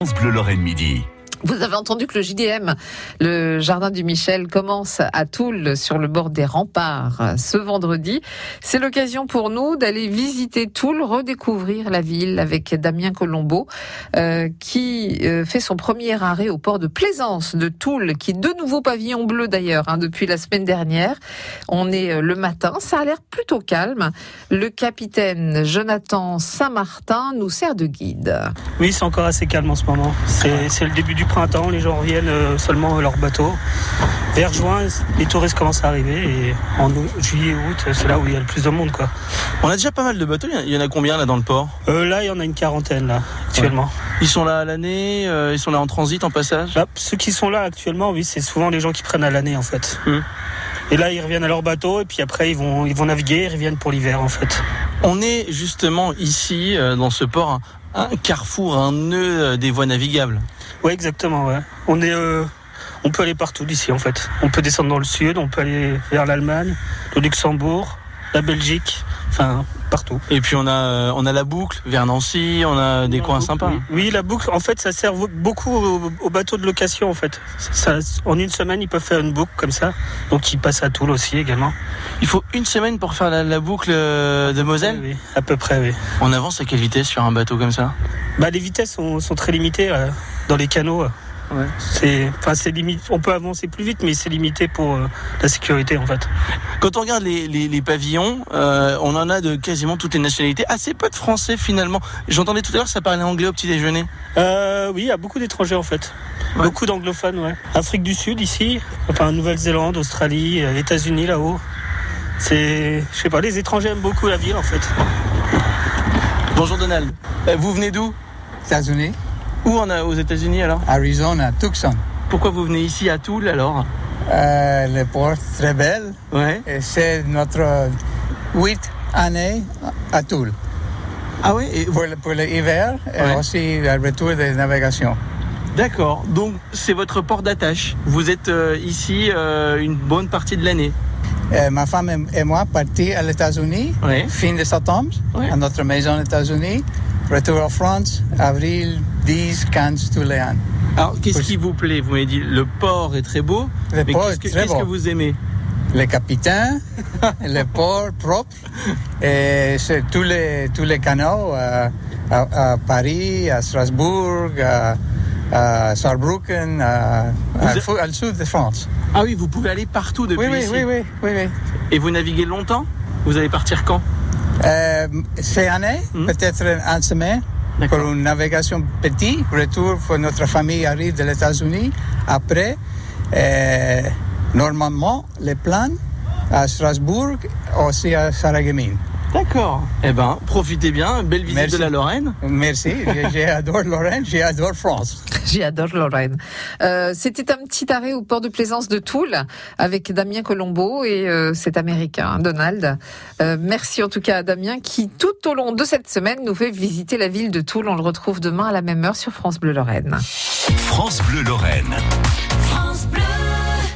France Bleu Lorraine Midi. Vous avez entendu que le JDM, le Jardin du Michel, commence à Toul sur le bord des remparts ce vendredi. C'est l'occasion pour nous d'aller visiter Toul, redécouvrir la ville avec Damien Colombo, euh, qui euh, fait son premier arrêt au port de Plaisance de Toul, qui de nouveaux pavillons bleus d'ailleurs hein, depuis la semaine dernière. On est euh, le matin, ça a l'air plutôt calme. Le capitaine Jonathan Saint-Martin nous sert de guide. Oui, c'est encore assez calme en ce moment. C'est c'est le début du printemps, les gens reviennent euh, seulement à leur bateau. Vers juin, les touristes commencent à arriver et en juillet, août, c'est là où il y a le plus de monde. Quoi. On a déjà pas mal de bateaux. Il y en a combien là dans le port? Euh, là, il y en a une quarantaine là, actuellement. Ils sont là à l'année, euh, ils sont là en transit, en passage? Là, ceux qui sont là actuellement, oui, c'est souvent les gens qui prennent à l'année en fait. Hmm. Et là, ils reviennent à leur bateau et puis après, ils vont, ils vont naviguer, ils reviennent pour l'hiver en fait. On est justement ici euh, dans ce port, un, carrefour, un nœud euh, des voies navigables. Ouais, exactement. Ouais. On est, euh, on peut aller partout d'ici en fait. On peut descendre dans le sud, on peut aller vers l'Allemagne, le Luxembourg, la Belgique, enfin partout. Et puis on a, euh, on a la boucle vers Nancy, on a des coins sympas. Oui, Oui, la boucle, en fait, ça sert beaucoup aux, aux bateaux de location, en fait. Ça, en une semaine, ils peuvent faire une boucle comme ça. Donc, ils passent à Toul aussi également. Il faut une semaine pour faire la, la boucle euh, de Moselle? Oui, à peu près, oui. On avance à quelle vitesse sur un bateau comme ça? Bah, les vitesses sont, sont très limitées euh, dans les canaux. euh. Ouais. C'est, enfin, c'est limite. On peut avancer plus vite, mais c'est limité pour euh, la sécurité, en fait. Quand on regarde les, les- les pavillons, euh, on en a de quasiment toutes les nationalités. Assez peu de Français finalement. J'entendais tout à l'heure ça parlait anglais au petit déjeuner. Euh, oui, il y a beaucoup d'étrangers, en fait. Ouais. Beaucoup d'anglophones, ouais. Afrique du Sud, ici. Enfin, Nouvelle-Zélande, Australie, États-Unis, là-haut. C'est, je sais pas, les étrangers aiment beaucoup la ville, en fait. Bonjour Donald. Vous venez d'où? États-Unis, Où on a aux États-Unis alors Arizona, Tucson. Pourquoi vous venez ici à Toul alors Euh, le port très belle Ouais. et c'est notre huit année à Toul Ah et vous- pour, l'hiver et aussi le retour de navigation. D'accord. Donc c'est votre port d'attache. Vous êtes euh, ici euh, une bonne partie de l'année. Euh, ma femme et- moi partis aux États-Unis Ouais. fin de septembre Ouais. à notre maison aux États-Unis. Retour en France, avril 10, 15 tous les ans. Alors qu'est-ce qui vous plaît? Vous m'avez dit le port est très beau. Le mais port qu'est-ce est que, très qu'est-ce que vous aimez? Le capitaine, le port propre et tous les, tous les canaux euh, à, à Paris, à Strasbourg, à, à Saarbrücken, à, le sud de France. Ah oui, vous pouvez aller partout depuis Oui, oui, ici. oui, oui, oui, oui. Et vous naviguez longtemps? Vous allez partir quand? Euh, cette année, Hmm. peut-être en semaine, pour une navigation petite, retour pour notre famille arrive des États-Unis. Après, euh, normalement, les plans à Strasbourg, aussi à Sarajevo. D'accord. Eh ben, profitez bien. Belle visite Merci. de la Lorraine. Merci, j'adore Lorraine, j'adore France. J'adore Lorraine. Euh, C'était un petit arrêt au port de plaisance de Toul avec Damien Colombo et euh, cet Américain, Donald. Euh, merci en tout cas à Damien qui, tout au long de cette semaine, nous fait visiter la ville de Toul. On le retrouve demain à la même heure sur France Bleu Lorraine. France Bleu Lorraine.